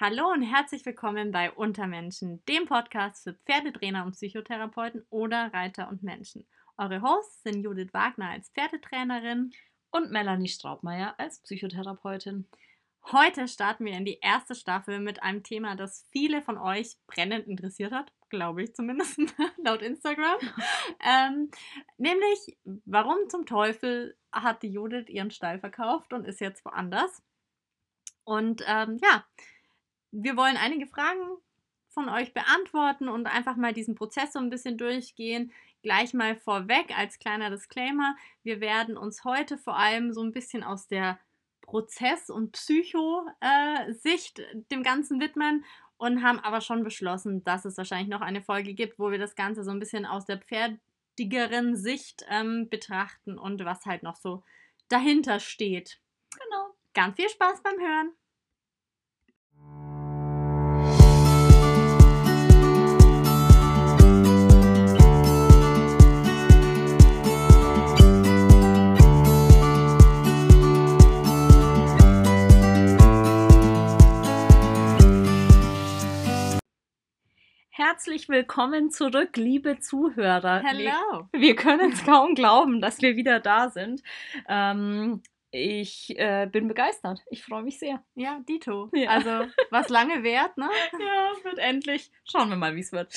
Hallo und herzlich willkommen bei Untermenschen, dem Podcast für Pferdetrainer und Psychotherapeuten oder Reiter und Menschen. Eure Hosts sind Judith Wagner als Pferdetrainerin und Melanie Straubmeier als Psychotherapeutin. Heute starten wir in die erste Staffel mit einem Thema, das viele von euch brennend interessiert hat, glaube ich zumindest, laut Instagram. ähm, nämlich, warum zum Teufel hat die Judith ihren Stall verkauft und ist jetzt woanders? Und ähm, ja, wir wollen einige Fragen von euch beantworten und einfach mal diesen Prozess so ein bisschen durchgehen. Gleich mal vorweg als kleiner Disclaimer, wir werden uns heute vor allem so ein bisschen aus der Prozess- und Psycho-Sicht äh, dem Ganzen widmen und haben aber schon beschlossen, dass es wahrscheinlich noch eine Folge gibt, wo wir das Ganze so ein bisschen aus der pferdigeren Sicht ähm, betrachten und was halt noch so dahinter steht. Genau. Ganz viel Spaß beim Hören. Herzlich willkommen zurück, liebe Zuhörer. Hello. Wir, wir können es kaum glauben, dass wir wieder da sind. Ähm, ich äh, bin begeistert. Ich freue mich sehr. Ja, Dito. Ja. Also, was lange währt, ne? Ja, wird endlich. Schauen wir mal, wie es wird.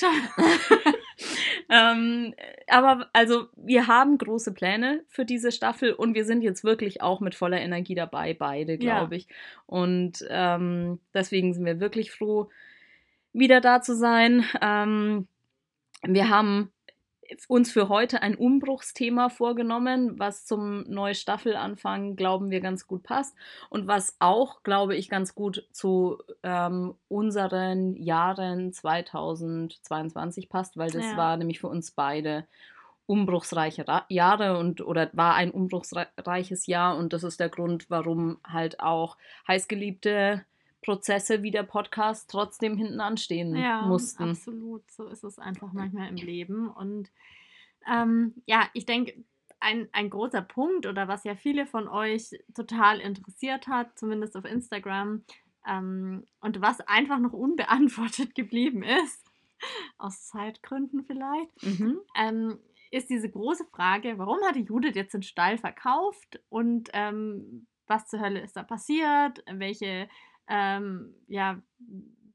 ähm, aber also, wir haben große Pläne für diese Staffel und wir sind jetzt wirklich auch mit voller Energie dabei, beide, glaube ja. ich. Und ähm, deswegen sind wir wirklich froh, wieder da zu sein. Ähm, wir haben uns für heute ein Umbruchsthema vorgenommen, was zum neuen Staffelanfang, glauben wir, ganz gut passt und was auch, glaube ich, ganz gut zu ähm, unseren Jahren 2022 passt, weil das ja. war nämlich für uns beide umbruchsreiche Jahre und oder war ein umbruchsreiches Jahr und das ist der Grund, warum halt auch heißgeliebte Prozesse wie der Podcast trotzdem hinten anstehen ja, mussten. Absolut, so ist es einfach manchmal im Leben. Und ähm, ja, ich denke, ein, ein großer Punkt oder was ja viele von euch total interessiert hat, zumindest auf Instagram, ähm, und was einfach noch unbeantwortet geblieben ist, aus Zeitgründen vielleicht, mhm. ähm, ist diese große Frage, warum hat die Judith jetzt den Stall verkauft und ähm, was zur Hölle ist da passiert, welche ähm, ja,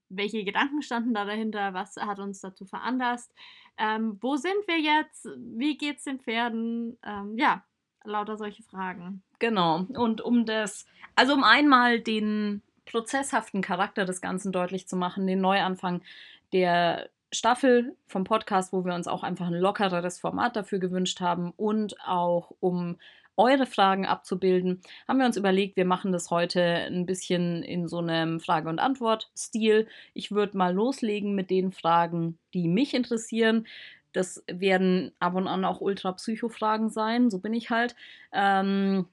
welche Gedanken standen da dahinter? Was hat uns dazu veranlasst? Ähm, wo sind wir jetzt? Wie geht es den Pferden? Ähm, ja, lauter solche Fragen. Genau. Und um das, also um einmal den prozesshaften Charakter des Ganzen deutlich zu machen, den Neuanfang der Staffel vom Podcast, wo wir uns auch einfach ein lockereres Format dafür gewünscht haben und auch um eure Fragen abzubilden, haben wir uns überlegt, wir machen das heute ein bisschen in so einem Frage- und Antwort-Stil. Ich würde mal loslegen mit den Fragen, die mich interessieren. Das werden ab und an auch Ultra-Psycho-Fragen sein, so bin ich halt. Ähm,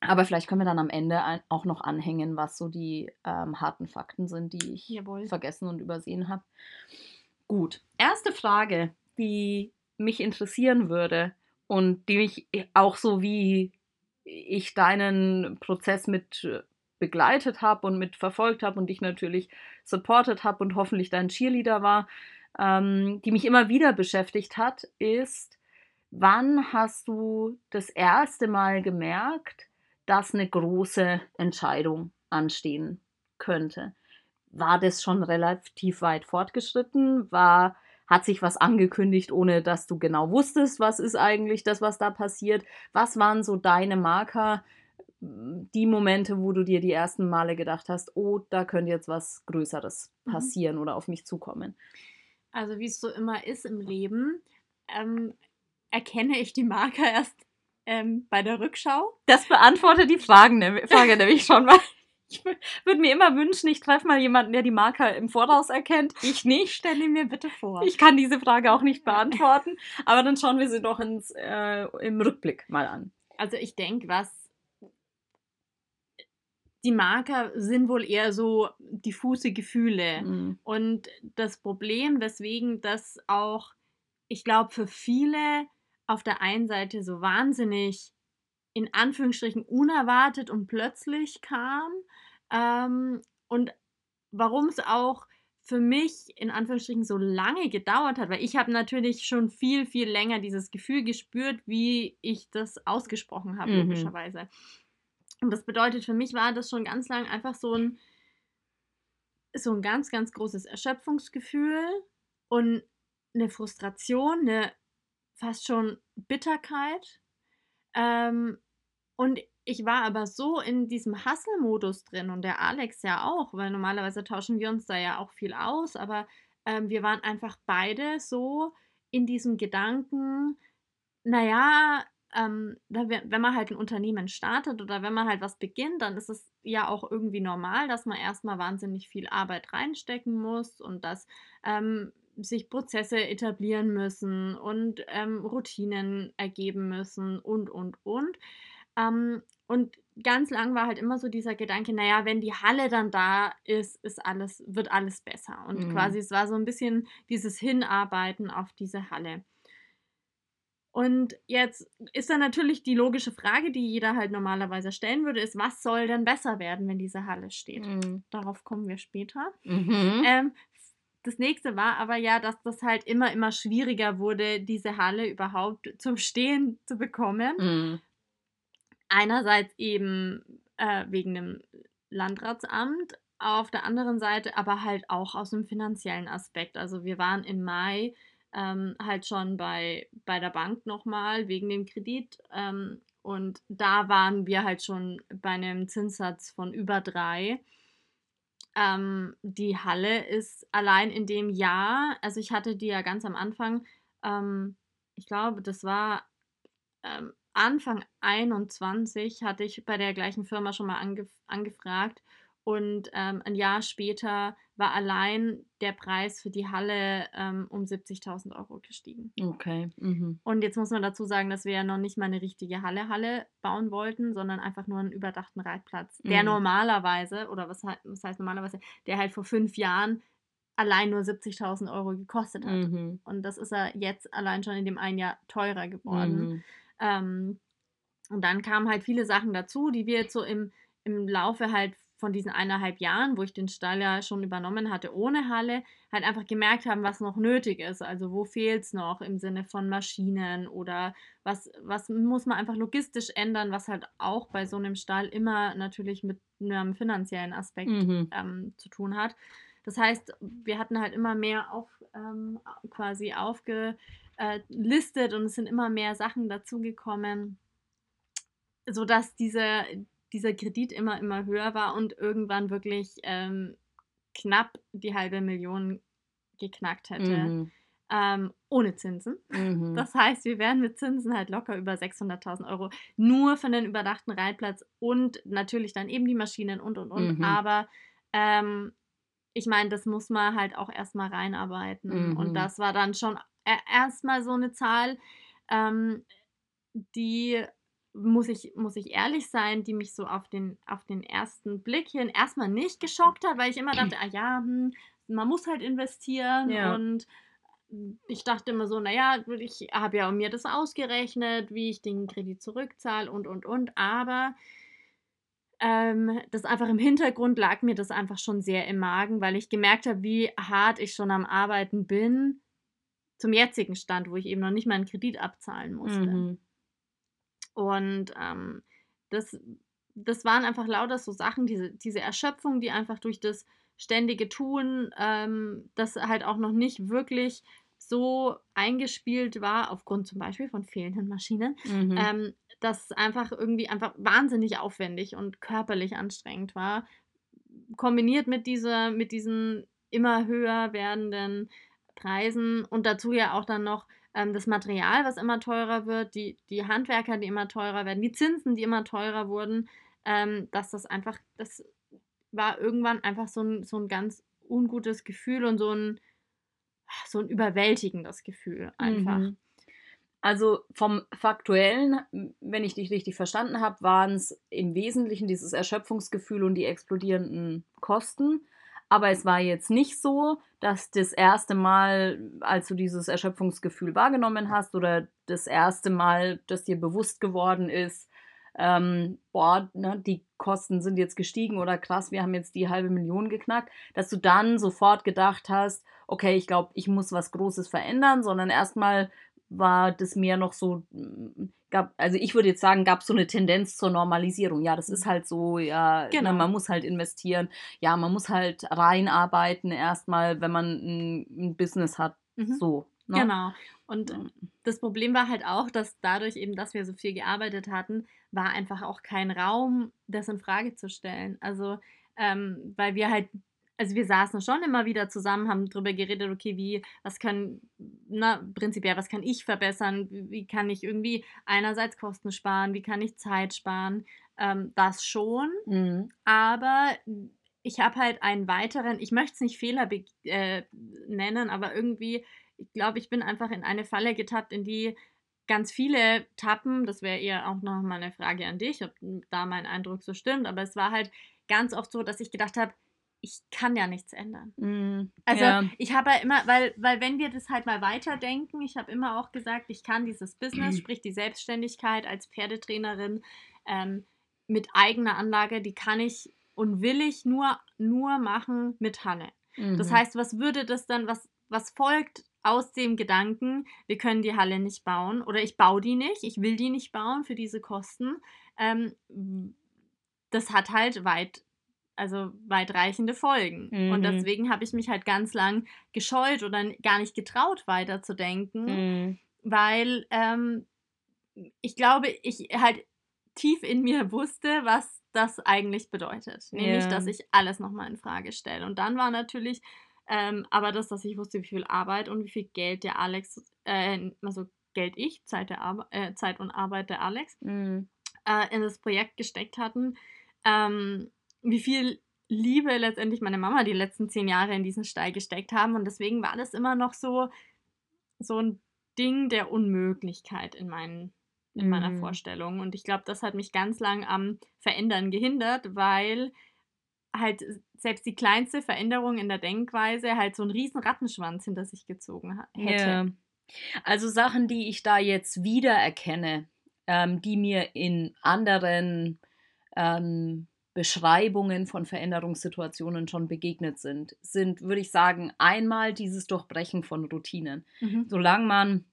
aber vielleicht können wir dann am Ende auch noch anhängen, was so die ähm, harten Fakten sind, die ich Jawohl. vergessen und übersehen habe. Gut, erste Frage, die mich interessieren würde und die mich auch so wie ich deinen Prozess mit äh, begleitet habe und mit verfolgt habe und dich natürlich supportet habe und hoffentlich dein Cheerleader war, ähm, die mich immer wieder beschäftigt hat, ist, wann hast du das erste Mal gemerkt, dass eine große Entscheidung anstehen könnte? War das schon relativ weit fortgeschritten? War hat sich was angekündigt, ohne dass du genau wusstest, was ist eigentlich das, was da passiert? Was waren so deine Marker, die Momente, wo du dir die ersten Male gedacht hast, oh, da könnte jetzt was Größeres mhm. passieren mhm. oder auf mich zukommen? Also wie es so immer ist im Leben, ähm, erkenne ich die Marker erst ähm, bei der Rückschau. Das beantwortet die Fragen, Frage nämlich schon mal. Ich würde mir immer wünschen, ich treffe mal jemanden, der die Marker im Voraus erkennt. Ich nicht. Stelle mir bitte vor. Ich kann diese Frage auch nicht beantworten. aber dann schauen wir sie doch ins, äh, im Rückblick mal an. Also ich denke, was die Marker sind wohl eher so diffuse Gefühle. Mhm. Und das Problem, weswegen das auch, ich glaube, für viele auf der einen Seite so wahnsinnig in Anführungsstrichen unerwartet und plötzlich kam ähm, und warum es auch für mich in Anführungsstrichen so lange gedauert hat, weil ich habe natürlich schon viel, viel länger dieses Gefühl gespürt, wie ich das ausgesprochen habe, Mhm. logischerweise. Und das bedeutet, für mich war das schon ganz lang einfach so ein, so ein ganz, ganz großes Erschöpfungsgefühl und eine Frustration, eine fast schon Bitterkeit. Ähm, und ich war aber so in diesem Hustle-Modus drin und der Alex ja auch, weil normalerweise tauschen wir uns da ja auch viel aus, aber ähm, wir waren einfach beide so in diesem Gedanken, naja, ähm, wenn man halt ein Unternehmen startet oder wenn man halt was beginnt, dann ist es ja auch irgendwie normal, dass man erstmal wahnsinnig viel Arbeit reinstecken muss und dass ähm, sich Prozesse etablieren müssen und ähm, Routinen ergeben müssen und, und, und. Ähm, und ganz lang war halt immer so dieser Gedanke, naja, wenn die Halle dann da ist, ist alles, wird alles besser. Und Mhm. quasi es war so ein bisschen dieses Hinarbeiten auf diese Halle. Und jetzt ist dann natürlich die logische Frage, die jeder halt normalerweise stellen würde, ist, was soll denn besser werden, wenn diese Halle steht? Mhm. Darauf kommen wir später. Mhm. Ähm, das nächste war aber ja, dass das halt immer, immer schwieriger wurde, diese Halle überhaupt zum Stehen zu bekommen. Mhm. Einerseits eben äh, wegen dem Landratsamt, auf der anderen Seite aber halt auch aus dem finanziellen Aspekt. Also wir waren im Mai ähm, halt schon bei, bei der Bank nochmal wegen dem Kredit ähm, und da waren wir halt schon bei einem Zinssatz von über drei. Ähm, die Halle ist allein in dem Jahr, also ich hatte die ja ganz am Anfang, ähm, ich glaube, das war ähm, Anfang 21 hatte ich bei der gleichen Firma schon mal angef angefragt und ähm, ein Jahr später war allein der Preis für die Halle ähm, um 70.000 Euro gestiegen. Okay. Mhm. Und jetzt muss man dazu sagen, dass wir ja noch nicht mal eine richtige Halle-Halle bauen wollten, sondern einfach nur einen überdachten Reitplatz, der Mhm. normalerweise, oder was, was heißt normalerweise, der halt vor fünf Jahren allein nur 70.000 Euro gekostet hat. Mhm. Und das ist er jetzt allein schon in dem einen Jahr teurer geworden. Ähm, und dann kamen halt viele Sachen dazu, die wir jetzt so im, im Laufe halt von diesen eineinhalb Jahren, wo ich den Stall ja schon übernommen hatte ohne Halle, halt einfach gemerkt haben, was noch nötig ist. Also wo fehlt es noch im Sinne von Maschinen oder was, was muss man einfach logistisch ändern, was halt auch bei so einem Stall immer natürlich mit einem finanziellen Aspekt Mhm. ähm, zu tun hat. Das heißt, wir hatten halt immer mehr auf, ähm, quasi aufgelistet und es sind immer mehr Sachen dazugekommen, sodass diese, dieser Kredit immer, immer höher war und irgendwann wirklich ähm, knapp die halbe Million geknackt hätte, Mhm. ähm, ohne Zinsen. Mhm. Das heißt, wir wären mit Zinsen halt locker über 600.000 Euro nur für den überdachten Reitplatz und natürlich dann eben die Maschinen und und und. Mhm. Aber ähm, ich meine, das muss man halt auch erstmal reinarbeiten. Mhm. Und das war dann schon erstmal so eine Zahl, ähm, die muss ich, muss ich ehrlich sein, die mich so auf den, auf den ersten Blick hin erstmal nicht geschockt hat, weil ich immer dachte, ah ja, hm, man muss halt investieren Ja. und ich dachte immer so, naja, ich habe ja mir das ausgerechnet, wie ich den Kredit zurückzahle und, und, und, aber ähm, das einfach im Hintergrund lag mir das einfach schon sehr im Magen, weil ich gemerkt habe, wie hart ich schon am Arbeiten bin zum jetzigen Stand, wo ich eben noch nicht mal einen Kredit abzahlen musste. Mhm. Und ähm, das, das waren einfach lauter so Sachen, diese, diese Erschöpfung, die einfach durch das ständige Tun, ähm, das halt auch noch nicht wirklich so eingespielt war, aufgrund zum Beispiel von fehlenden Maschinen, Mhm. ähm, dass einfach irgendwie einfach wahnsinnig aufwendig und körperlich anstrengend war. Kombiniert mit dieser, mit diesen immer höher werdenden Preisen und dazu ja auch dann noch ähm, das Material, was immer teurer wird, die, die Handwerker, die immer teurer werden, die Zinsen, die immer teurer wurden, ähm, dass das einfach, das war irgendwann einfach so ein, so ein ganz ungutes Gefühl und so ein, so ein überwältigendes Gefühl einfach. Mhm. Also vom Faktuellen, wenn ich dich richtig verstanden habe, waren es im Wesentlichen dieses Erschöpfungsgefühl und die explodierenden Kosten. Aber es war jetzt nicht so, dass das erste Mal, als du dieses Erschöpfungsgefühl wahrgenommen hast oder das erste Mal, dass dir bewusst geworden ist, ähm, boah, ne, die Kosten sind jetzt gestiegen oder krass, wir haben jetzt die halbe Million geknackt, dass du dann sofort gedacht hast, okay, ich glaube, ich muss was Großes verändern, sondern erstmal war das mehr noch so, mm, gab, also ich würde jetzt sagen, gab es so eine Tendenz zur Normalisierung. Ja, das ist halt so, ja, genau. ne, man muss halt investieren, ja, man muss halt reinarbeiten erstmal, wenn man ein, ein Business hat. Mhm. So. Ne? Genau. Und das Problem war halt auch, dass dadurch eben, dass wir so viel gearbeitet hatten, war einfach auch kein Raum, das in Frage zu stellen. Also, ähm, weil wir halt also wir saßen schon immer wieder zusammen, haben darüber geredet, okay, wie, was können, na, prinzipiell, was kann ich verbessern, wie kann ich irgendwie einerseits Kosten sparen, wie kann ich Zeit sparen, ähm, das schon, mhm. aber ich habe halt einen weiteren, ich möchte es nicht Fehler äh, nennen, aber irgendwie, ich glaube, ich bin einfach in eine Falle getappt, in die ganz viele tappen, das wäre eher auch noch mal eine Frage an dich, ob da mein Eindruck so stimmt, aber es war halt ganz oft so, dass ich gedacht habe, ich kann ja nichts ändern. Mm, also ja. ich habe ja immer, weil, weil wenn wir das halt mal weiterdenken, ich habe immer auch gesagt, ich kann dieses Business, sprich die Selbstständigkeit als Pferdetrainerin ähm, mit eigener Anlage, die kann ich und will ich nur, nur machen mit Halle. Mhm. Das heißt, was würde das dann, was, was folgt aus dem Gedanken, wir können die Halle nicht bauen oder ich baue die nicht, ich will die nicht bauen für diese Kosten. Ähm, das hat halt weit also weitreichende Folgen. Mhm. Und deswegen habe ich mich halt ganz lang gescheut oder gar nicht getraut, weiterzudenken, mhm. weil ähm, ich glaube, ich halt tief in mir wusste, was das eigentlich bedeutet. Nämlich, dass ich alles nochmal in Frage stelle. Und dann war natürlich ähm, aber das, dass ich wusste, wie viel Arbeit und wie viel Geld der Alex, äh, also Geld ich, Zeit, der äh, Zeit und Arbeit der Alex, mhm. äh, in das Projekt gesteckt hatten. Ähm, wie viel Liebe letztendlich meine Mama die letzten zehn Jahre in diesen Stall gesteckt haben. Und deswegen war das immer noch so, so ein Ding der Unmöglichkeit in, meinen, in mhm. meiner Vorstellung. Und ich glaube, das hat mich ganz lang am Verändern gehindert, weil halt selbst die kleinste Veränderung in der Denkweise halt so einen riesen Rattenschwanz hinter sich gezogen hätte. Ja. Also Sachen, die ich da jetzt wiedererkenne, ähm, die mir in anderen ähm, Beschreibungen von Veränderungssituationen schon begegnet sind, sind, würde ich sagen, einmal dieses Durchbrechen von Routinen. Mhm. Solange man,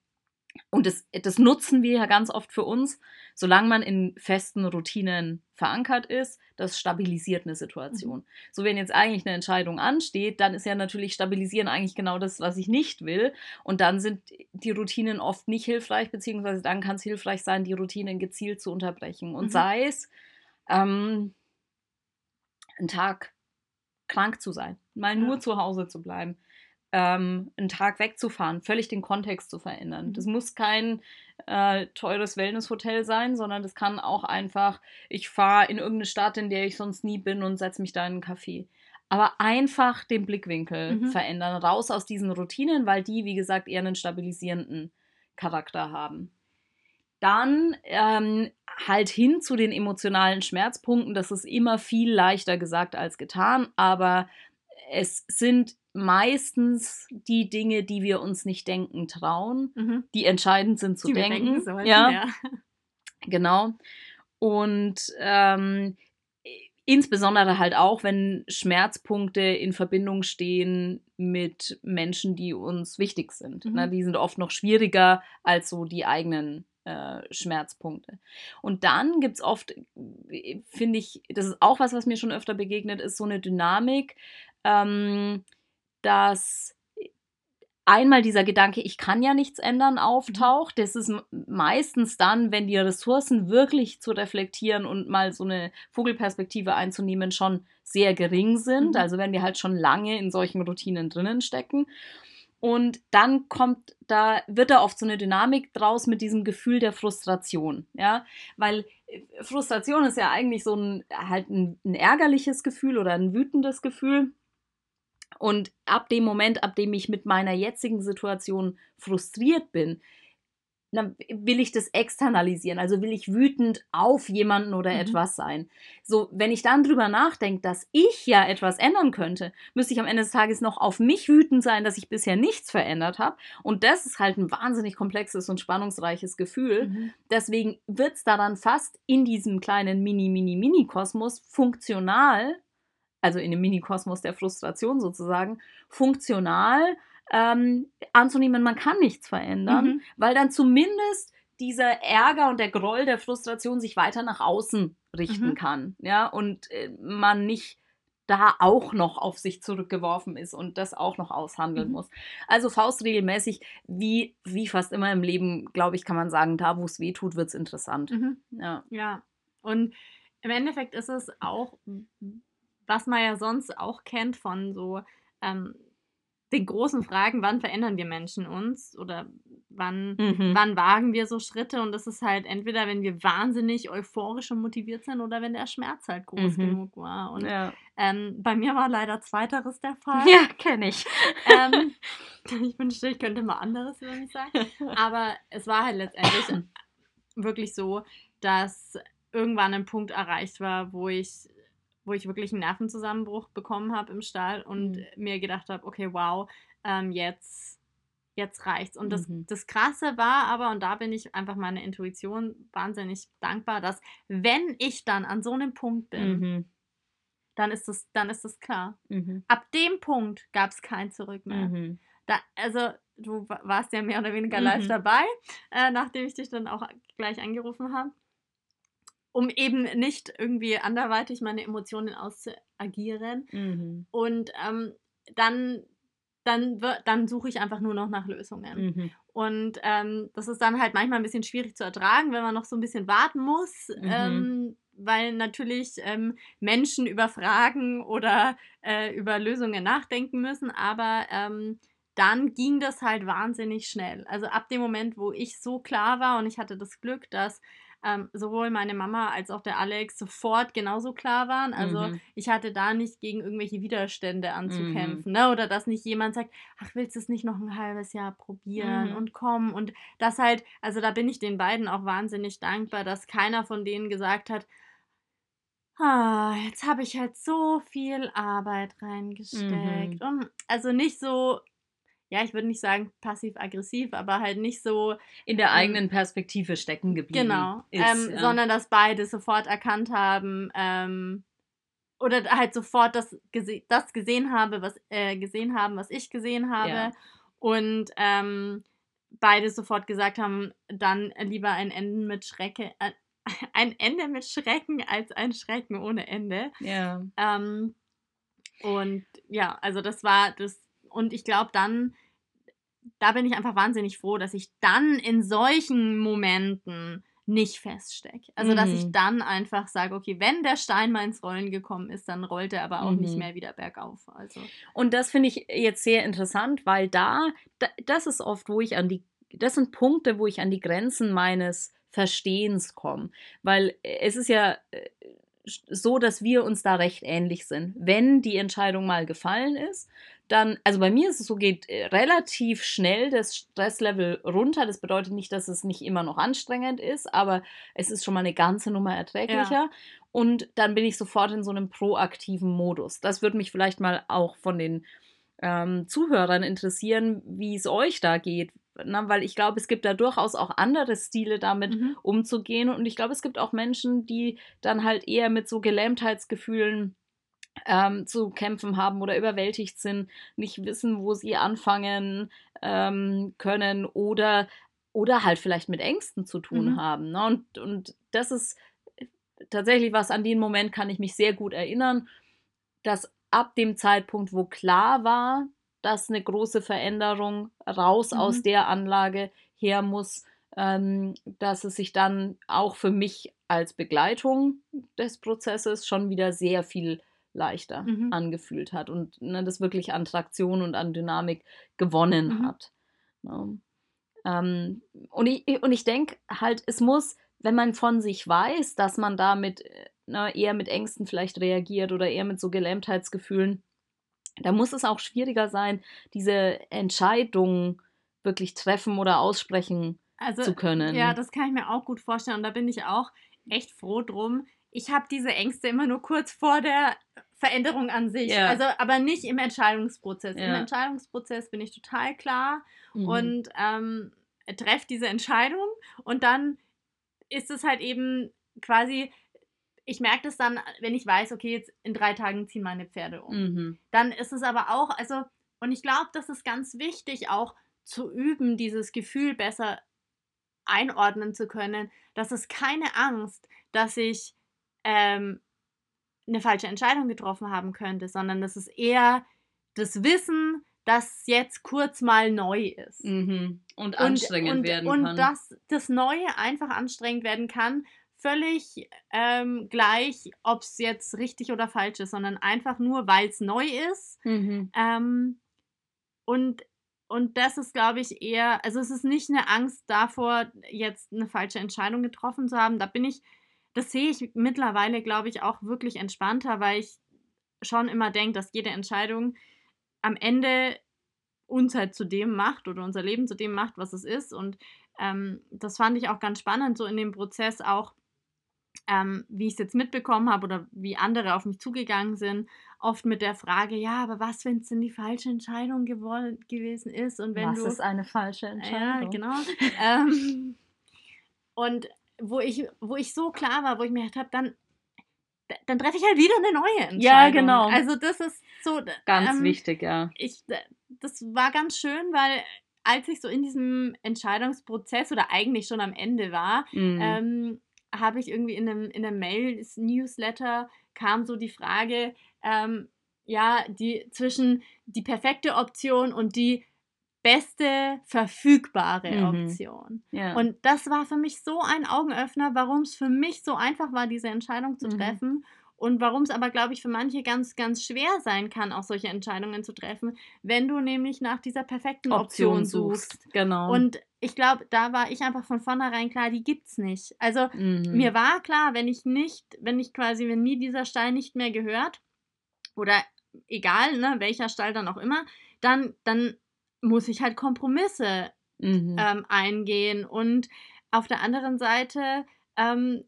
und das, das nutzen wir ja ganz oft für uns, solange man in festen Routinen verankert ist, das stabilisiert eine Situation. Mhm. So, wenn jetzt eigentlich eine Entscheidung ansteht, dann ist ja natürlich Stabilisieren eigentlich genau das, was ich nicht will. Und dann sind die Routinen oft nicht hilfreich, beziehungsweise dann kann es hilfreich sein, die Routinen gezielt zu unterbrechen. Und mhm. sei es, ähm, einen Tag krank zu sein, mal nur zu Hause zu bleiben, ähm, einen Tag wegzufahren, völlig den Kontext zu verändern. Mhm. Das muss kein äh, teures Wellnesshotel sein, sondern das kann auch einfach, ich fahre in irgendeine Stadt, in der ich sonst nie bin und setze mich da in einen Café. Aber einfach den Blickwinkel mhm. verändern, raus aus diesen Routinen, weil die, wie gesagt, eher einen stabilisierenden Charakter haben. Dann ähm, halt hin zu den emotionalen Schmerzpunkten. Das ist immer viel leichter gesagt als getan, aber es sind meistens die Dinge, die wir uns nicht denken trauen, mhm. die entscheidend sind zu die denken. denken sollen, ja. ja. Genau. Und ähm, insbesondere halt auch, wenn Schmerzpunkte in Verbindung stehen mit Menschen, die uns wichtig sind. Mhm. Na, die sind oft noch schwieriger als so die eigenen äh, Schmerzpunkte. Und dann gibt es oft, finde ich, das ist auch was, was mir schon öfter begegnet ist, so eine Dynamik, ähm, dass einmal dieser Gedanke, ich kann ja nichts ändern, auftaucht. Das ist meistens dann, wenn die Ressourcen wirklich zu reflektieren und mal so eine Vogelperspektive einzunehmen, schon sehr gering sind. Mhm. Also wenn wir halt schon lange in solchen Routinen drinnen stecken. Und dann kommt da, wird da oft so eine Dynamik draus mit diesem Gefühl der Frustration, ja, weil äh, Frustration ist ja eigentlich so ein, halt ein, ein ärgerliches Gefühl oder ein wütendes Gefühl. Und ab dem Moment, ab dem ich mit meiner jetzigen Situation frustriert bin, na, will ich das externalisieren? Also will ich wütend auf jemanden oder Mhm. etwas sein? So, wenn ich dann drüber nachdenke, dass ich ja etwas ändern könnte, müsste ich am Ende des Tages noch auf mich wütend sein, dass ich bisher nichts verändert habe. Und das ist halt ein wahnsinnig komplexes und spannungsreiches Gefühl. Mhm. Deswegen wird es da dann fast in diesem kleinen Mini, Mini, Mini-Kosmos funktional, also in dem Mini-Kosmos der Frustration sozusagen, funktional ähm, anzunehmen, man kann nichts verändern, Mhm. weil dann zumindest dieser Ärger und der Groll der Frustration sich weiter nach außen richten Mhm. kann, ja, und äh, man nicht da auch noch auf sich zurückgeworfen ist und das auch noch aushandeln Mhm. muss. Also faustregelmäßig, wie, wie fast immer im Leben, glaube ich, kann man sagen, da wo es weh tut, wird es interessant. Mhm. Ja. Ja, und im Endeffekt ist es auch, was man ja sonst auch kennt von so ähm, den großen Fragen, wann verändern wir Menschen uns oder wann, Mhm. wann wagen wir so Schritte und das ist halt entweder, wenn wir wahnsinnig euphorisch und motiviert sind oder wenn der Schmerz halt groß Mhm. genug war. Und Ja, ähm, bei mir war leider zweiteres der Fall. ja kenne ich. Ähm, ich wünschte, ich könnte mal anderes über mich sagen. Aber es war halt letztendlich wirklich so, dass irgendwann ein Punkt erreicht war, wo ich, wo ich wirklich einen Nervenzusammenbruch bekommen habe im Stall und Mhm. mir gedacht habe, okay, wow, ähm, jetzt, jetzt reicht's. Und das, Mhm. das Krasse war aber, und da bin ich einfach meiner Intuition wahnsinnig dankbar, dass wenn ich dann an so einem Punkt bin, Mhm. dann ist das, dann ist das klar. Mhm. Ab dem Punkt gab es kein Zurück mehr. Mhm. Da, also, du wa- warst ja mehr oder weniger live Mhm. dabei, äh, nachdem ich dich dann auch gleich angerufen habe. Um eben nicht irgendwie anderweitig meine Emotionen auszuagieren. Mhm. Und ähm, dann, dann, dann suche ich einfach nur noch nach Lösungen. Mhm. Und ähm, das ist dann halt manchmal ein bisschen schwierig zu ertragen, wenn man noch so ein bisschen warten muss, Mhm. ähm, weil natürlich ähm, Menschen über Fragen oder äh, über Lösungen nachdenken müssen. Aber ähm, dann ging das halt wahnsinnig schnell. Also ab dem Moment, wo ich so klar war und ich hatte das Glück, dass ähm, sowohl meine Mama als auch der Alex sofort genauso klar waren. Also Mhm. ich hatte da nicht gegen irgendwelche Widerstände anzukämpfen. Ne? Oder dass nicht jemand sagt, ach, willst du es nicht noch ein halbes Jahr probieren Mhm. und komm. Und das halt, also da bin ich den beiden auch wahnsinnig dankbar, dass keiner von denen gesagt hat, ah, jetzt habe ich halt so viel Arbeit reingesteckt. Mhm. Und also nicht so, ja, ich würde nicht sagen passiv-aggressiv, aber halt nicht so, In der Ähm, eigenen Perspektive stecken geblieben. Genau, ist, ähm, ja. sondern dass beide sofort erkannt haben ähm, oder halt sofort das, gese das gesehen habe, was äh, gesehen haben, was ich gesehen habe Ja. und ähm, beide sofort gesagt haben, dann lieber ein Ende mit Schrecke, äh, ein Ende mit Schrecken als ein Schrecken ohne Ende. Ja. Ähm, und ja, also das war das, und ich glaube dann, da bin ich einfach wahnsinnig froh, dass ich dann in solchen Momenten nicht feststecke. Also, dass ich Mhm. dann einfach sage, okay, wenn der Stein mal ins Rollen gekommen ist, dann rollt er aber auch nicht Mhm. mehr wieder bergauf. Also, Und das finde ich jetzt sehr interessant, weil da, da, das ist oft, wo ich an die, das sind Punkte, wo ich an die Grenzen meines Verstehens komme. Weil äh, es ist ja äh, so, dass wir uns da recht ähnlich sind. Wenn die Entscheidung mal gefallen ist, dann, also bei mir ist es so, geht äh, relativ schnell das Stresslevel runter. Das bedeutet nicht, dass es nicht immer noch anstrengend ist, aber es ist schon mal eine ganze Nummer erträglicher. Und dann bin ich sofort in so einem proaktiven Modus. Das würde mich vielleicht mal auch von den ähm, Zuhörern interessieren, wie es euch da geht. Na, weil ich glaube, es gibt da durchaus auch andere Stile damit mhm. umzugehen. Und ich glaube, es gibt auch Menschen, die dann halt eher mit so Gelähmtheitsgefühlen ähm, zu kämpfen haben oder überwältigt sind, nicht wissen, wo sie anfangen ähm, können oder, oder halt vielleicht mit Ängsten zu tun Mhm. haben. Ne? Und, und das ist tatsächlich was, an den Moment kann ich mich sehr gut erinnern, dass ab dem Zeitpunkt, wo klar war, dass eine große Veränderung raus Mhm. aus der Anlage her muss, ähm, dass es sich dann auch für mich als Begleitung des Prozesses schon wieder sehr viel leichter Mhm. angefühlt hat und ne, das wirklich an Traktion und an Dynamik gewonnen Mhm. hat. Ne? Ähm, und ich, und ich denke halt, es muss, wenn man von sich weiß, dass man damit äh, ne, eher mit Ängsten vielleicht reagiert oder eher mit so Gelähmtheitsgefühlen, da muss es auch schwieriger sein, diese Entscheidung wirklich treffen oder aussprechen also, zu können. Ja, das kann ich mir auch gut vorstellen und da bin ich auch echt froh drum. Ich habe diese Ängste immer nur kurz vor der Veränderung an sich. Ja. Also, aber nicht im Entscheidungsprozess. Im Ja. Entscheidungsprozess bin ich total klar Mhm. und ähm, treffe diese Entscheidung und dann ist es halt eben quasi, ich merke das dann, wenn ich weiß, okay, jetzt in drei Tagen ziehen meine Pferde um. Mhm. Dann ist es aber auch, also, und ich glaube, das ist ganz wichtig, auch zu üben, dieses Gefühl besser einordnen zu können. Das ist keine Angst, dass ich ähm, eine falsche Entscheidung getroffen haben könnte, sondern das ist eher das Wissen, dass jetzt kurz mal neu ist. Mhm. Und anstrengend und, werden und kann. dass das Neue einfach anstrengend werden kann, völlig ähm, gleich, ob es jetzt richtig oder falsch ist, sondern einfach nur, weil es neu ist. mhm. Ähm, und, und das ist, glaube ich, eher, also es ist nicht eine Angst davor, jetzt eine falsche Entscheidung getroffen zu haben. Da bin ich, das sehe ich mittlerweile, glaube ich, auch wirklich entspannter, weil ich schon immer denke, dass jede Entscheidung am Ende uns halt zu dem macht oder unser Leben zu dem macht, was es ist. Und ähm, das fand ich auch ganz spannend, so in dem Prozess auch, ähm, wie ich es jetzt mitbekommen habe oder wie andere auf mich zugegangen sind, oft mit der Frage, ja, aber was, wenn es denn die falsche Entscheidung gewollen, gewesen ist und wenn Was du ist eine falsche ja, Entscheidung? genau. ähm, und wo ich, wo ich so klar war, wo ich mir gedacht habe, dann, dann treffe ich halt wieder eine neue Entscheidung. Ja, genau. Also das ist so. Ganz ähm, wichtig, ja. Ich, das war ganz schön, weil als ich so in diesem Entscheidungsprozess oder eigentlich schon am Ende war, Mhm. ähm, habe ich irgendwie in einem, in einem Mail-Newsletter kam so die Frage, ähm, ja, die zwischen die perfekte Option und die beste verfügbare Mhm. Option. ja. Und das war für mich so ein Augenöffner, warum es für mich so einfach war, diese Entscheidung zu Mhm. treffen. Und warum es aber, glaube ich, für manche ganz, ganz schwer sein kann, auch solche Entscheidungen zu treffen, wenn du nämlich nach dieser perfekten Option, Option suchst. suchst. Genau. Und ich glaube, da war ich einfach von vornherein klar, die gibt's nicht. Also Mhm. mir war klar, wenn ich nicht, wenn ich quasi, wenn mir dieser Stall nicht mehr gehört, oder egal, ne, welcher Stall dann auch immer, dann, dann muss ich halt Kompromisse Mhm. ähm, eingehen. Und auf der anderen Seite ähm,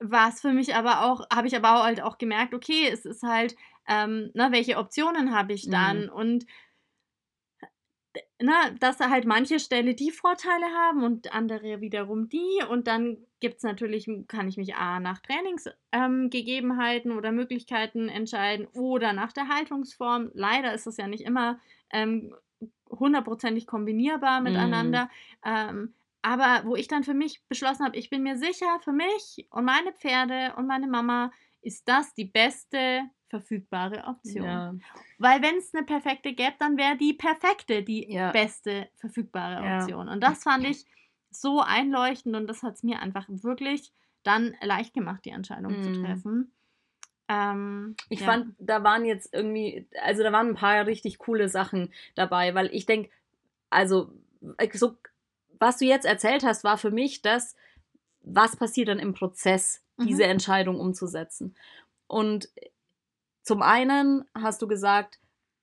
war es für mich aber auch, habe ich aber auch halt auch gemerkt, okay, es ist halt, ähm, ne, welche Optionen habe ich dann? Mhm. Und na, dass da halt manche Ställe die Vorteile haben und andere wiederum die. Und dann gibt es natürlich, kann ich mich A nach Trainingsgegebenheiten ähm, oder Möglichkeiten entscheiden oder nach der Haltungsform. Leider ist es ja nicht immer ähm, hundertprozentig kombinierbar miteinander. Ähm, aber wo ich dann für mich beschlossen habe, ich bin mir sicher, für mich und meine Pferde und meine Mama ist das die beste verfügbare Option. ja. Weil wenn es eine perfekte gäbe, dann wäre die perfekte die Ja. beste verfügbare. Option. Und das fand ich so einleuchtend und das hat es mir einfach wirklich dann leicht gemacht, die Entscheidung zu Mhm. treffen. Ähm, Ich ja. fand, da waren jetzt irgendwie, also da waren ein paar richtig coole Sachen dabei, weil ich denke, also äh, so, was du jetzt erzählt hast, war für mich das, was passiert dann im Prozess, Mhm. diese Entscheidung umzusetzen. Und zum einen hast du gesagt,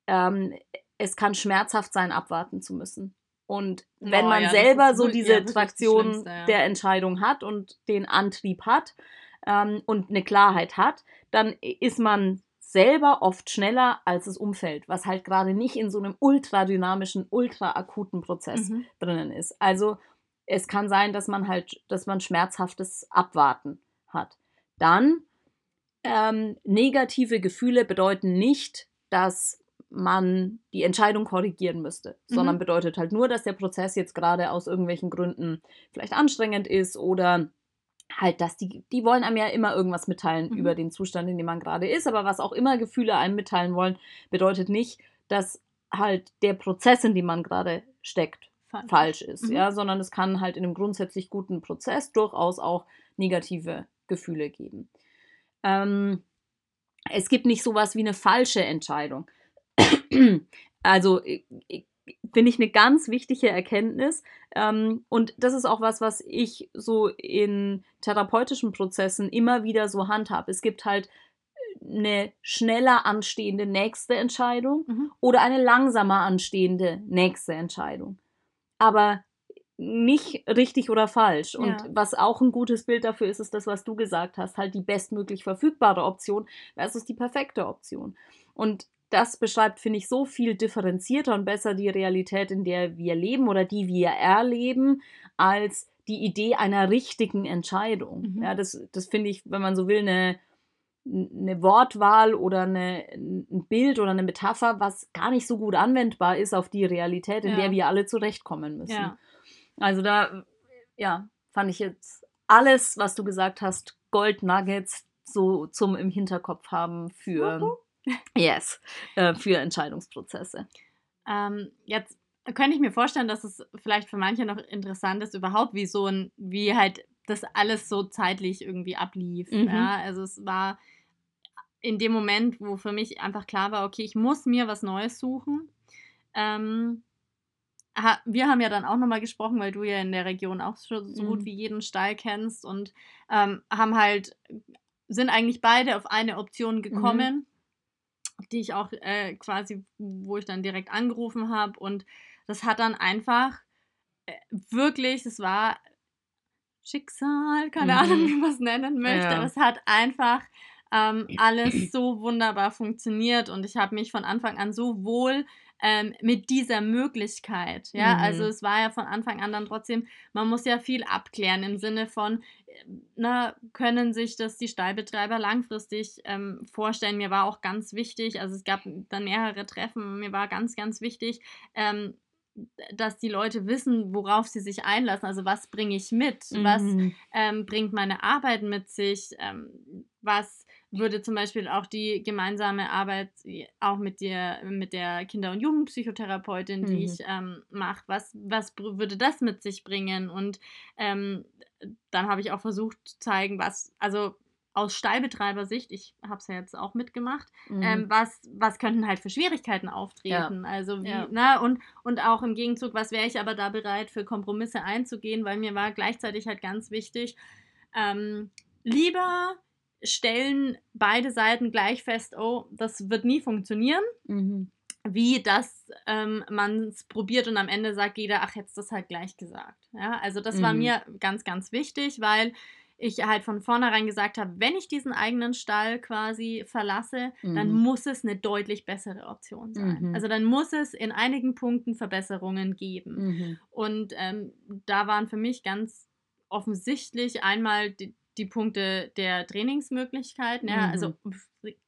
ähm, es kann schmerzhaft sein, abwarten zu müssen. Und wenn Oh man ja, selber so diese ja, Traktion ja. der Entscheidung hat und den Antrieb hat ähm, und eine Klarheit hat, dann ist man selber oft schneller als das Umfeld, was halt gerade nicht in so einem ultradynamischen, ultraakuten Prozess Mhm. drinnen ist. Also es kann sein, dass man halt, dass man schmerzhaftes Abwarten hat. Dann ähm, negative Gefühle bedeuten nicht, dass man die Entscheidung korrigieren müsste, sondern Mhm. bedeutet halt nur, dass der Prozess jetzt gerade aus irgendwelchen Gründen vielleicht anstrengend ist oder halt, dass die, die wollen einem ja immer irgendwas mitteilen Mhm. über den Zustand, in dem man gerade ist, aber was auch immer Gefühle einem mitteilen wollen, bedeutet nicht, dass halt der Prozess, in dem man gerade steckt, Falsch. falsch ist, Mhm. ja, sondern es kann halt in einem grundsätzlich guten Prozess durchaus auch negative Gefühle geben. Ähm, es gibt nicht sowas wie eine falsche Entscheidung. also finde ich eine ganz wichtige Erkenntnis. Ähm, und das ist auch was, was ich so in therapeutischen Prozessen immer wieder so handhabe. Es gibt halt eine schneller anstehende nächste Entscheidung Mhm. oder eine langsamer anstehende nächste Entscheidung. Aber nicht richtig oder falsch. Und Ja. was auch ein gutes Bild dafür ist, ist das, was du gesagt hast, halt die bestmöglich verfügbare Option versus die perfekte Option. Und das beschreibt, finde ich, so viel differenzierter und besser die Realität, in der wir leben oder die wir erleben, als die Idee einer richtigen Entscheidung. Mhm. Ja, das, das finde ich, wenn man so will, eine, eine Wortwahl oder eine, ein Bild oder eine Metapher, was gar nicht so gut anwendbar ist auf die Realität, in Ja. der wir alle zurechtkommen müssen. Ja. Also da, ja, fand ich jetzt alles, was du gesagt hast, Gold Nuggets so zum im Hinterkopf haben für, yes, äh, für Entscheidungsprozesse. Ähm, jetzt könnte ich mir vorstellen, dass es vielleicht für manche noch interessant ist, überhaupt wie so ein, wie halt das alles so zeitlich irgendwie ablief. Mhm. Ja, also es war in dem Moment, wo für mich einfach klar war, okay, ich muss mir was Neues suchen. Ähm, wir haben ja dann auch nochmal gesprochen, weil du ja in der Region auch so gut Mhm. wie jeden Stall kennst und ähm, haben halt, sind eigentlich beide auf eine Option gekommen, die ich auch äh, quasi, wo ich dann direkt angerufen habe und das hat dann einfach äh, wirklich, es war Schicksal, keine Mhm. Ahnung, wie man es nennen möchte, Ja. aber es hat einfach ähm, alles so wunderbar funktioniert und ich habe mich von Anfang an so wohl ähm, mit dieser Möglichkeit, ja, Mhm. also es war ja von Anfang an dann trotzdem, man muss ja viel abklären im Sinne von, äh, na, können sich das die Stallbetreiber langfristig ähm, vorstellen. Mir war auch ganz wichtig, also es gab dann mehrere Treffen, mir war ganz, ganz wichtig, ähm, dass die Leute wissen, worauf sie sich einlassen. Also was bringe ich mit? Was Mhm. ähm, bringt meine Arbeit mit sich? Ähm, was würde zum Beispiel auch die gemeinsame Arbeit auch mit der, mit der Kinder- und Jugendpsychotherapeutin, die Mhm. ich ähm, mache, was, was würde das mit sich bringen? Und ähm, dann habe ich auch versucht zu zeigen, was, also aus Stallbetreibersicht, ich habe es ja jetzt auch mitgemacht, Mhm. ähm, was, was könnten halt für Schwierigkeiten auftreten? Also wie, Ja. ne, und, und auch im Gegenzug, was wäre ich aber da bereit für Kompromisse einzugehen, weil mir war gleichzeitig halt ganz wichtig, ähm, lieber stellen beide Seiten gleich fest, oh, das wird nie funktionieren, Mhm. wie dass ähm, man es probiert und am Ende sagt jeder, ach, jetzt das halt gleich gesagt. Ja, also das war Mhm. mir ganz, ganz wichtig, weil ich halt von vornherein gesagt habe, wenn ich diesen eigenen Stall quasi verlasse, dann Mhm. muss es eine deutlich bessere Option sein. Mhm. Also dann muss es in einigen Punkten Verbesserungen geben. Mhm. Und ähm, da waren für mich ganz offensichtlich einmal die, die Punkte der Trainingsmöglichkeiten. Ja, Mhm. also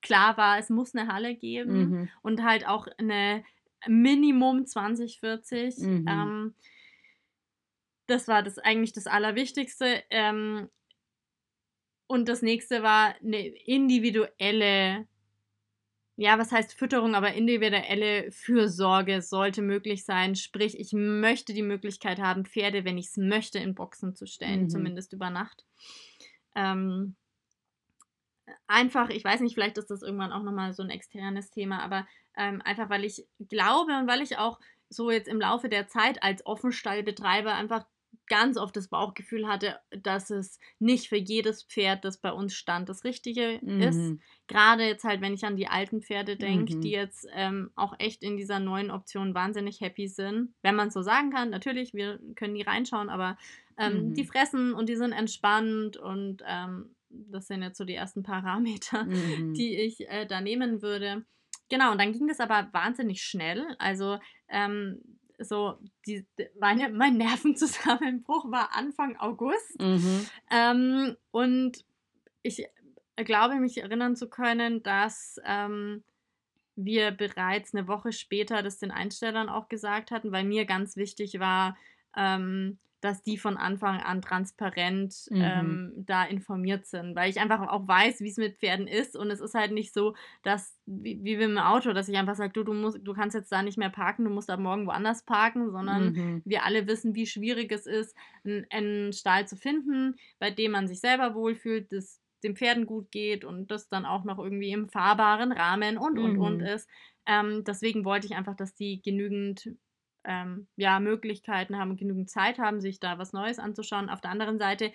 klar war, es muss eine Halle geben Mhm. und halt auch eine Minimum 2040. Mhm. Ähm, das war das eigentlich das Allerwichtigste. Ähm, und das nächste war eine individuelle, ja, was heißt Fütterung, aber individuelle Fürsorge sollte möglich sein. Sprich, ich möchte die Möglichkeit haben, Pferde, wenn ich es möchte, in Boxen zu stellen, Mhm. zumindest über Nacht. Ähm, einfach, ich weiß nicht, vielleicht ist das irgendwann auch nochmal so ein externes Thema, aber ähm, einfach, weil ich glaube und weil ich auch so jetzt im Laufe der Zeit als Offenstallbetreiber einfach ganz oft das Bauchgefühl hatte, dass es nicht für jedes Pferd, das bei uns stand, das Richtige ist. Mhm. Gerade jetzt halt, wenn ich an die alten Pferde denke, Mhm. die jetzt ähm, auch echt in dieser neuen Option wahnsinnig happy sind. Wenn man es so sagen kann, natürlich, wir können die reinschauen, aber ähm, Mhm. die fressen und die sind entspannt und ähm, das sind jetzt so die ersten Parameter, Mhm. die ich äh, da nehmen würde. Genau, und dann ging das aber wahnsinnig schnell. Also ähm, so, die, meine, mein Nervenzusammenbruch war Anfang August. Mhm. Ähm, und ich glaube, mich erinnern zu können, dass ähm, wir bereits eine Woche später das den Einstellern auch gesagt hatten, weil mir ganz wichtig war, ähm, dass die von Anfang an transparent Mhm. ähm, da informiert sind, weil ich einfach auch weiß, wie es mit Pferden ist und es ist halt nicht so, dass wie, wie mit dem Auto, dass ich einfach sage, du, du musst, du kannst jetzt da nicht mehr parken, du musst ab morgen woanders parken, sondern Mhm. wir alle wissen, wie schwierig es ist, einen, einen Stall zu finden, bei dem man sich selber wohlfühlt, das den Pferden gut geht und das dann auch noch irgendwie im fahrbaren Rahmen und und und Mhm. ist. Ähm, deswegen wollte ich einfach, dass die genügend ähm, ja, Möglichkeiten haben, genügend Zeit haben, sich da was Neues anzuschauen. Auf der anderen Seite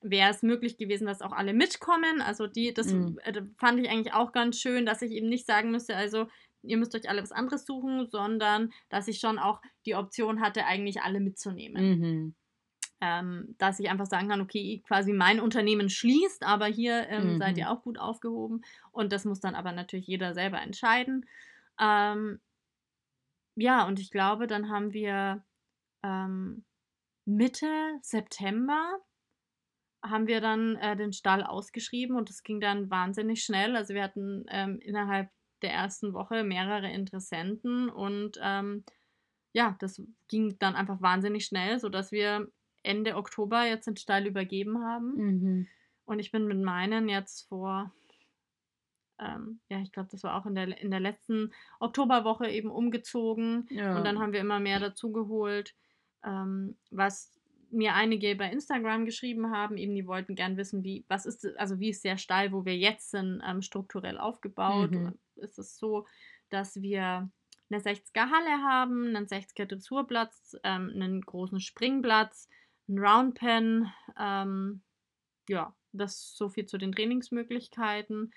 wäre es möglich gewesen, dass auch alle mitkommen. Also die, das Mhm. äh, fand ich eigentlich auch ganz schön, dass ich eben nicht sagen müsste, also ihr müsst euch alle was anderes suchen, sondern dass ich schon auch die Option hatte, eigentlich alle mitzunehmen. Mhm. ähm, dass ich einfach sagen kann, okay, quasi mein Unternehmen schließt, aber hier ähm, mhm. seid ihr auch gut aufgehoben. Und das muss dann aber natürlich jeder selber entscheiden. Ähm, ja, und ich glaube, dann haben wir ähm, Mitte September haben wir dann äh, den Stall ausgeschrieben und das ging dann wahnsinnig schnell. Also wir hatten ähm, innerhalb der ersten Woche mehrere Interessenten und ähm, ja, das ging dann einfach wahnsinnig schnell, sodass wir Ende Oktober jetzt den Stall übergeben haben. Mhm. Und ich bin mit meinen jetzt vor, ähm, ja, ich glaube, das war auch in der, in der letzten Oktoberwoche eben umgezogen. Ja. Und dann haben wir immer mehr dazugeholt, ähm, was mir einige bei Instagram geschrieben haben, eben die wollten gern wissen, wie, was ist, also wie ist der Stall, wo wir jetzt sind, ähm, strukturell aufgebaut. Mhm. Ist es so, dass wir eine 60er Halle haben, einen 60er Dressurplatz, ähm, einen großen Springplatz, ein Roundpen. Ähm, ja, das ist so viel zu den Trainingsmöglichkeiten.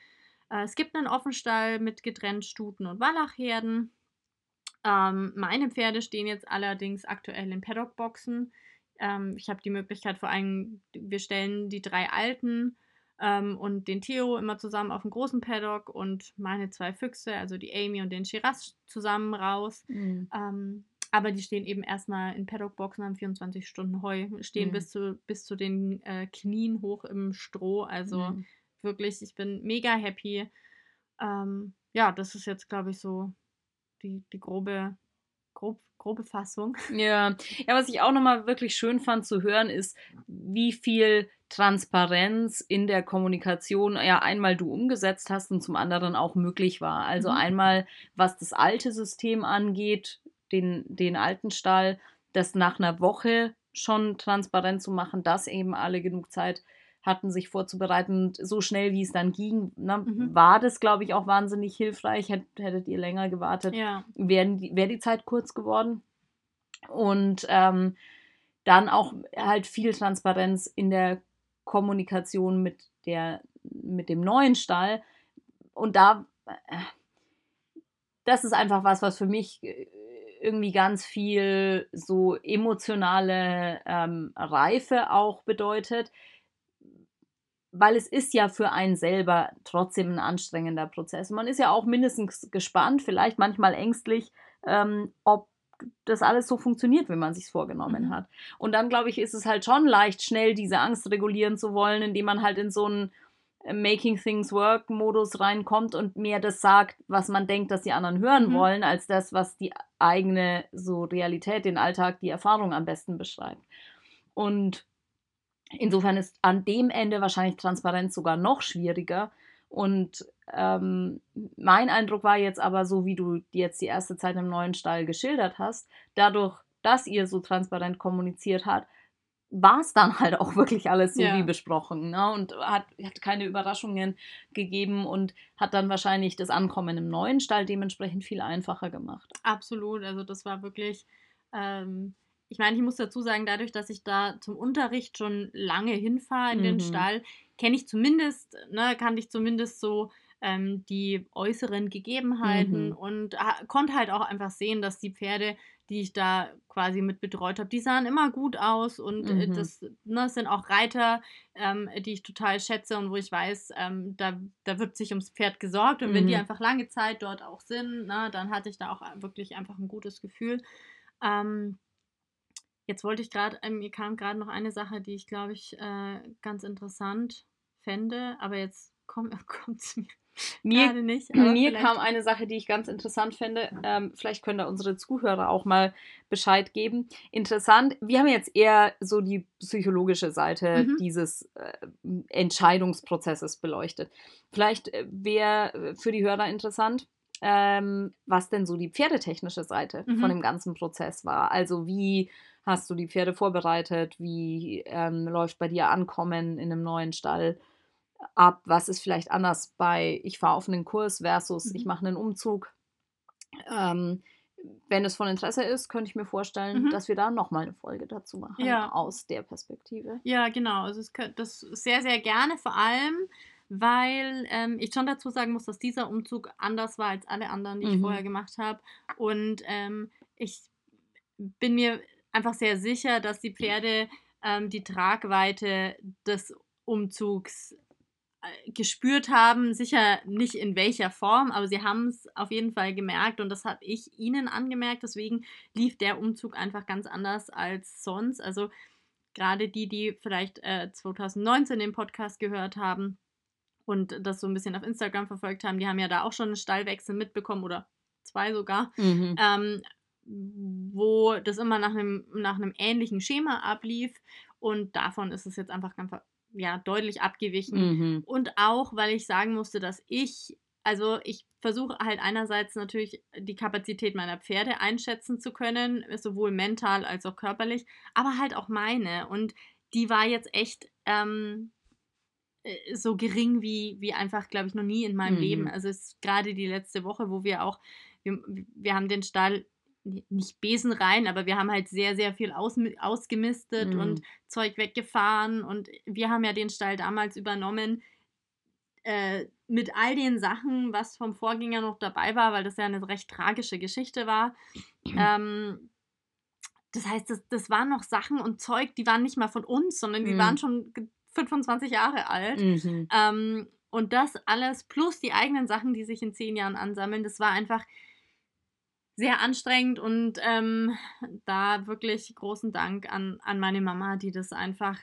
Äh, es gibt einen Offenstall mit getrennt Stuten und Wallachherden. Ähm, meine Pferde stehen jetzt allerdings aktuell in Paddockboxen. Ähm, ich habe die Möglichkeit, vor allem, wir stellen die drei Alten ähm, und den Theo immer zusammen auf dem großen Paddock und meine zwei Füchse, also die Amy und den Shiraz, zusammen raus. Mhm. Ähm, aber die stehen eben erstmal in Paddockboxen am 24 Stunden Heu, stehen mhm. bis, zu, bis zu den äh, Knien hoch im Stroh. Also mhm. Wirklich, ich bin mega happy. Ähm, ja, das ist jetzt, glaube ich, so die, die grobe, grob, grobe Fassung. Ja. ja, was ich auch nochmal wirklich schön fand zu hören, ist, wie viel Transparenz in der Kommunikation ja einmal du umgesetzt hast und zum anderen auch möglich war. Also mhm. einmal, was das alte System angeht, den, den alten Stall, das nach einer Woche schon transparent zu machen, dass eben alle genug Zeit hatten, sich vorzubereiten. Und so schnell, wie es dann ging, ne, mhm. war das, glaube ich, auch wahnsinnig hilfreich. Hättet ihr länger gewartet, ja. wäre die, wär die Zeit kurz geworden. Und ähm, dann auch halt viel Transparenz in der Kommunikation mit, der, mit dem neuen Stall. Und da, äh, das ist einfach was, was für mich äh, irgendwie ganz viel so emotionale ähm, Reife auch bedeutet, weil es ist ja für einen selber trotzdem ein anstrengender Prozess. Man ist ja auch mindestens gespannt, vielleicht manchmal ängstlich, ähm, ob das alles so funktioniert, wie man sich vorgenommen mhm. hat. Und dann glaube ich, ist es halt schon leicht, schnell diese Angst regulieren zu wollen, indem man halt in so einen Making Things Work Modus reinkommt und mehr das sagt, was man denkt, dass die anderen hören mhm. wollen, als das, was die eigene so Realität, den Alltag, die Erfahrung am besten beschreibt. Und insofern ist an dem Ende wahrscheinlich Transparenz sogar noch schwieriger. Und ähm, mein Eindruck war jetzt aber so, wie du jetzt die erste Zeit im neuen Stall geschildert hast, dadurch, dass ihr so transparent kommuniziert habt, war es dann halt auch wirklich alles so ja. wie besprochen ne? und hat, hat keine Überraschungen gegeben und hat dann wahrscheinlich das Ankommen im neuen Stall dementsprechend viel einfacher gemacht. Absolut, also das war wirklich, ähm, ich meine, ich muss dazu sagen, dadurch, dass ich da zum Unterricht schon lange hinfahre in mhm. den Stall, kenne ich zumindest, ne, kann ich zumindest so ähm, die äußeren Gegebenheiten mhm. und konnte halt auch einfach sehen, dass die Pferde die ich da quasi mit betreut habe, die sahen immer gut aus und äh, mhm. das ne, sind auch Reiter, ähm, die ich total schätze und wo ich weiß, ähm, da, da wird sich ums Pferd gesorgt und wenn die mhm. einfach lange Zeit dort auch sind, ne, dann hatte ich da auch wirklich einfach ein gutes Gefühl. Ähm, jetzt wollte ich gerade, ähm, mir kam gerade noch eine Sache, die ich glaube ich äh, ganz interessant fände, aber jetzt kommt es mir mir, nicht, mir kam eine Sache, die ich ganz interessant finde. Ähm, vielleicht können da unsere Zuhörer auch mal Bescheid geben. Interessant, wir haben jetzt eher so die psychologische Seite mhm. dieses äh, Entscheidungsprozesses beleuchtet. Vielleicht äh, wäre äh, für die Hörer interessant, ähm, was denn so die pferdetechnische Seite mhm. von dem ganzen Prozess war. Also wie hast du die Pferde vorbereitet? Wie ähm, läuft bei dir Ankommen in einem neuen Stall? ab, was ist vielleicht anders bei ich fahre auf einen Kurs versus mhm. ich mache einen Umzug. Ähm, wenn es von Interesse ist, könnte ich mir vorstellen, mhm. dass wir da nochmal eine Folge dazu machen, ja. aus der Perspektive. Ja, genau. Also es, das sehr, sehr gerne, vor allem, weil ähm, ich schon dazu sagen muss, dass dieser Umzug anders war als alle anderen, die mhm. ich vorher gemacht habe. Und ähm, ich bin mir einfach sehr sicher, dass die Pferde ähm, die Tragweite des Umzugs äh, gespürt haben. Sicher nicht in welcher Form, aber sie haben es auf jeden Fall gemerkt und das habe ich ihnen angemerkt. Deswegen lief der Umzug einfach ganz anders als sonst. Also gerade die, die vielleicht äh, 2019 den Podcast gehört haben und das so ein bisschen auf Instagram verfolgt haben, die haben ja da auch schon einen Stallwechsel mitbekommen oder zwei sogar. Mhm. Ähm, wo das immer nach einem, nach einem ähnlichen Schema ablief. Und davon ist es jetzt einfach ganz ja, deutlich abgewichen. Mhm. Und auch, weil ich sagen musste, dass ich, also ich versuche halt einerseits natürlich die Kapazität meiner Pferde einschätzen zu können, sowohl mental als auch körperlich, aber halt auch meine. Und die war jetzt echt ähm, äh, so gering wie, wie einfach, glaube ich, noch nie in meinem mhm. Leben. Also es ist gerade die letzte Woche, wo wir auch, wir, wir haben den Stall nicht Besen rein, aber wir haben halt sehr, sehr viel aus, ausgemistet mhm. und Zeug weggefahren. Und wir haben ja den Stall damals übernommen äh, mit all den Sachen, was vom Vorgänger noch dabei war, weil das ja eine recht tragische Geschichte war. Ähm, das heißt, das, das waren noch Sachen und Zeug, die waren nicht mal von uns, sondern die mhm. waren schon 25 Jahre alt. Mhm. Ähm, und das alles plus die eigenen Sachen, die sich in zehn Jahren ansammeln, das war einfach sehr anstrengend und ähm, da wirklich großen Dank an, an meine Mama, die das einfach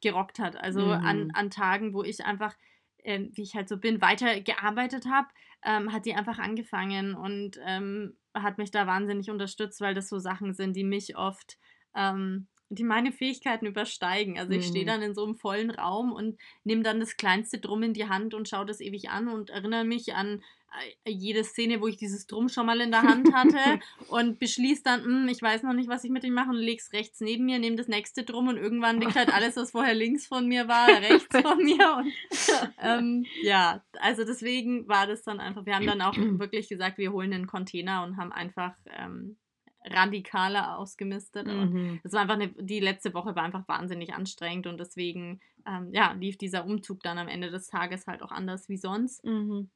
gerockt hat. Also mhm. an, an Tagen, wo ich einfach, äh, wie ich halt so bin, weitergearbeitet habe, ähm, hat die einfach angefangen und ähm, hat mich da wahnsinnig unterstützt, weil das so Sachen sind, die mich oft ähm, die meine Fähigkeiten übersteigen. Also ich stehe mhm. dann in so einem vollen Raum und nehme dann das kleinste Drum in die Hand und schaue das ewig an und erinnere mich an äh, jede Szene, wo ich dieses Drum schon mal in der Hand hatte und beschließe dann, hm, ich weiß noch nicht, was ich mit dem mache und leg's rechts neben mir, nehme das nächste Drum und irgendwann liegt halt alles, was vorher links von mir war, rechts von mir und ähm, ja, also deswegen war das dann einfach, wir haben dann auch wirklich gesagt, wir holen einen Container und haben einfach ähm, radikaler ausgemistet. Mhm. Das war einfach eine, die letzte Woche war einfach wahnsinnig anstrengend und deswegen ähm, ja, lief dieser Umzug dann am Ende des Tages halt auch anders wie sonst. Mhm.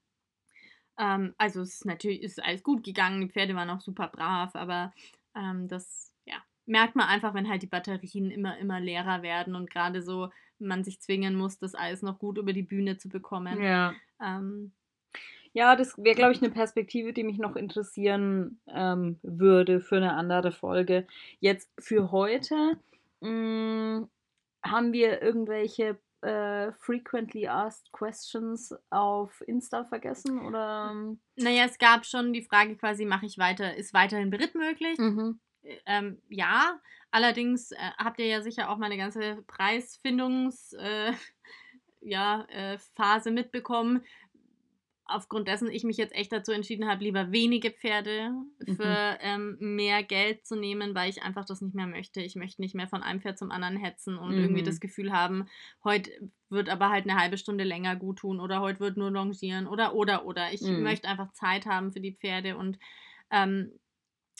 Ähm, also es ist natürlich ist alles gut gegangen, die Pferde waren auch super brav, aber ähm, das ja, merkt man einfach, wenn halt die Batterien immer, immer leerer werden und gerade so man sich zwingen muss, das alles noch gut über die Bühne zu bekommen. Ja. Ähm, ja, das wäre, glaube ich, eine Perspektive, die mich noch interessieren ähm, würde für eine andere Folge. Jetzt für heute mh, mm, haben wir irgendwelche äh, frequently asked questions auf Insta vergessen oder? Naja, es gab schon die Frage quasi, mache ich weiter, ist weiterhin Beritt möglich? Mhm. Ähm, ja, allerdings äh, habt ihr ja sicher auch meine ganze Preisfindungs- äh, ja, äh, Phase mitbekommen aufgrund dessen ich mich jetzt echt dazu entschieden habe, lieber wenige Pferde für mhm. ähm, mehr Geld zu nehmen, weil ich einfach das nicht mehr möchte. Ich möchte nicht mehr von einem Pferd zum anderen hetzen und mhm. irgendwie das Gefühl haben, heute wird aber halt eine halbe Stunde länger gut tun oder heute wird nur longieren oder oder oder. Ich mhm. möchte einfach Zeit haben für die Pferde und ähm,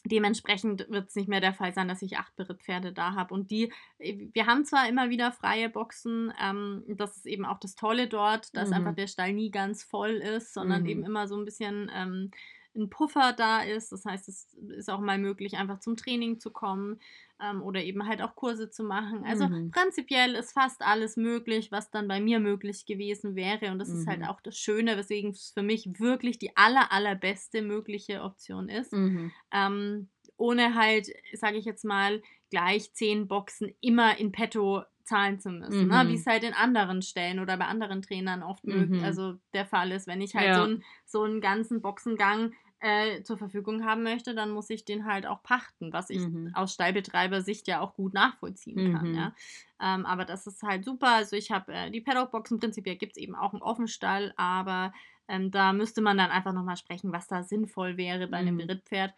Dementsprechend wird es nicht mehr der Fall sein, dass ich acht Berittpferde da habe. Und die, äh, wir haben zwar immer wieder freie Boxen, ähm, das ist eben auch das Tolle dort, dass mhm. einfach der Stall nie ganz voll ist, sondern mhm. eben immer so ein bisschen ähm, ein Puffer da ist. Das heißt, es ist auch mal möglich, einfach zum Training zu kommen ähm, oder eben halt auch Kurse zu machen. Also mhm. prinzipiell ist fast alles möglich, was dann bei mir möglich gewesen wäre. Und das mhm. ist halt mhm. auch das Schöne, weswegen es für mich wirklich die aller, allerbeste mögliche Option ist. Mhm. Ähm, ohne halt, sage ich jetzt mal, gleich zehn Boxen immer in petto zahlen zu müssen, ne? mhm. ne? wie es halt in anderen Stellen oder bei anderen Trainern oft mhm. also der Fall ist. Wenn ich halt ja. so, ein, so einen ganzen Boxengang äh, zur Verfügung haben möchte, dann muss ich den halt auch pachten, was ich mhm. aus Stallbetreiber-Sicht ja auch gut nachvollziehen kann. Mhm. Ja? Ähm, aber das ist halt super. Also ich habe äh, die Paddockboxen, prinzipiell gibt es eben auch einen Offenstall, aber ähm, da müsste man dann einfach nochmal sprechen, was da sinnvoll wäre bei einem mhm. Berittpferd.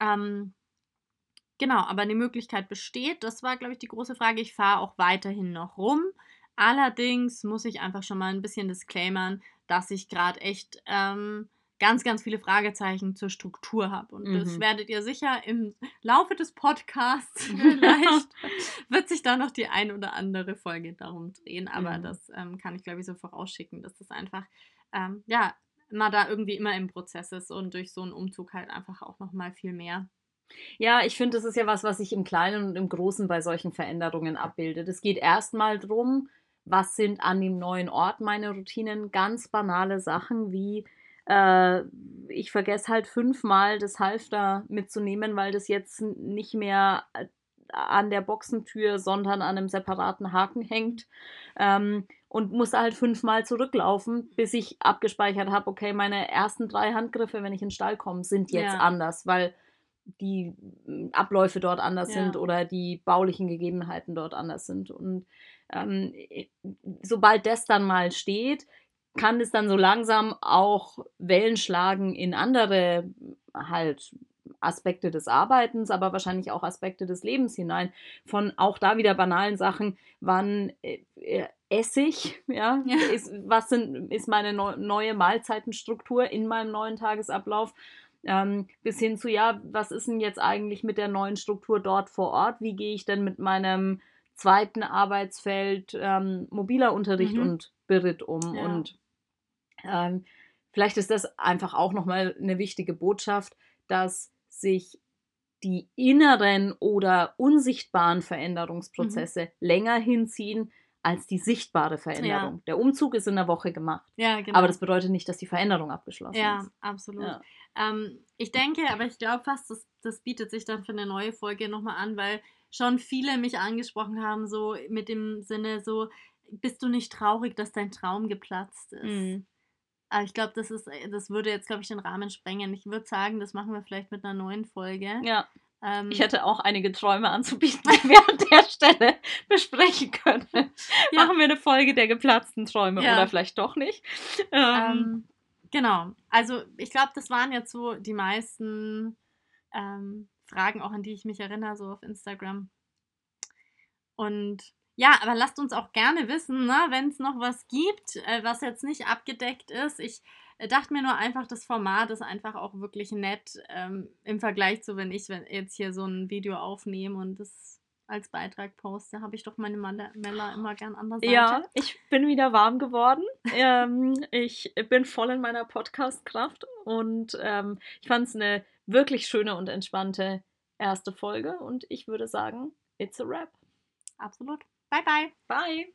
Ähm, genau, aber die Möglichkeit besteht. Das war, glaube ich, die große Frage. Ich fahre auch weiterhin noch rum. Allerdings muss ich einfach schon mal ein bisschen disclaimern, dass ich gerade echt ähm, ganz, ganz viele Fragezeichen zur Struktur habe. Und mhm. das werdet ihr sicher im Laufe des Podcasts vielleicht, wird sich da noch die ein oder andere Folge darum drehen. Aber mhm. das ähm, kann ich, glaube ich, so vorausschicken, dass das einfach, ähm, ja, man da irgendwie immer im Prozess ist und durch so einen Umzug halt einfach auch nochmal viel mehr Ja, ich finde, das ist ja was, was sich im Kleinen und im Großen bei solchen Veränderungen abbildet. Es geht erstmal darum, was sind an dem neuen Ort meine Routinen. Ganz banale Sachen wie, äh, ich vergesse halt fünfmal das Halfter mitzunehmen, weil das jetzt nicht mehr äh, an der Boxentür, sondern an einem separaten Haken hängt. Ähm, und musste halt fünfmal zurücklaufen, bis ich abgespeichert habe, okay, meine ersten drei Handgriffe, wenn ich in den Stall komme, sind jetzt ja. anders, weil die hm, Abläufe dort anders ja. sind oder die baulichen Gegebenheiten dort anders sind. Und ähm, sobald das dann mal steht, kann es dann so langsam auch Wellen schlagen in andere halt Aspekte des Arbeitens, aber wahrscheinlich auch Aspekte des Lebens hinein. Von auch da wieder banalen Sachen, wann äh, äh esse ich, ja, ja. Ist, was sind, ist meine neu, neue Mahlzeitenstruktur in meinem neuen Tagesablauf, ähm, bis hin zu, ja, was ist denn jetzt eigentlich mit der neuen Struktur dort vor Ort? Wie gehe ich denn mit meinem zweiten Arbeitsfeld ähm, mobiler Unterricht mhm. und Beritt um? Ja. Und ähm, vielleicht ist das einfach auch nochmal eine wichtige Botschaft, dass sich die inneren oder unsichtbaren Veränderungsprozesse mhm. länger hinziehen als die sichtbare Veränderung. Ja. Der Umzug ist in einer Woche gemacht. Ja, genau. Aber das bedeutet nicht, dass die Veränderung abgeschlossen ja, ist. Ja, absolut. Ähm, ich denke, aber ich glaube fast, das, das bietet sich dann für eine neue Folge nochmal an, weil schon viele mich angesprochen haben, so mit dem Sinne, so, bist du nicht traurig, dass dein Traum geplatzt ist? Mhm. Aber ich glaube, das ist, äh, das würde jetzt, glaube ich, den Rahmen sprengen. Ich würde sagen, das machen wir vielleicht mit einer neuen Folge. Ja. Ähm, ich hätte auch einige Träume anzubieten, die wir an der Stelle besprechen können. Ja. Machen wir eine Folge der geplatzten Träume ja. oder vielleicht doch nicht. Ähm, ähm, genau. Also ich glaube, das waren jetzt so die meisten ähm, Fragen, auch an die ich mich erinnere, so auf Instagram. Und ja, aber lasst uns auch gerne wissen, ne, wenn es noch was gibt, äh, was jetzt nicht abgedeckt ist. Ich äh, dachte mir nur einfach, das Format ist einfach auch wirklich nett ähm, im Vergleich zu, wenn ich wenn jetzt hier so ein Video aufnehme und das als Beitrag poste, habe ich doch meine Mella immer gern an der Seite. Ja, ich bin wieder warm geworden. ähm, ich bin voll in meiner Podcast-Kraft und ähm, ich fand es eine wirklich schöne und entspannte erste Folge und ich würde sagen, it's a wrap. Absolut. Bye-bye. Bye.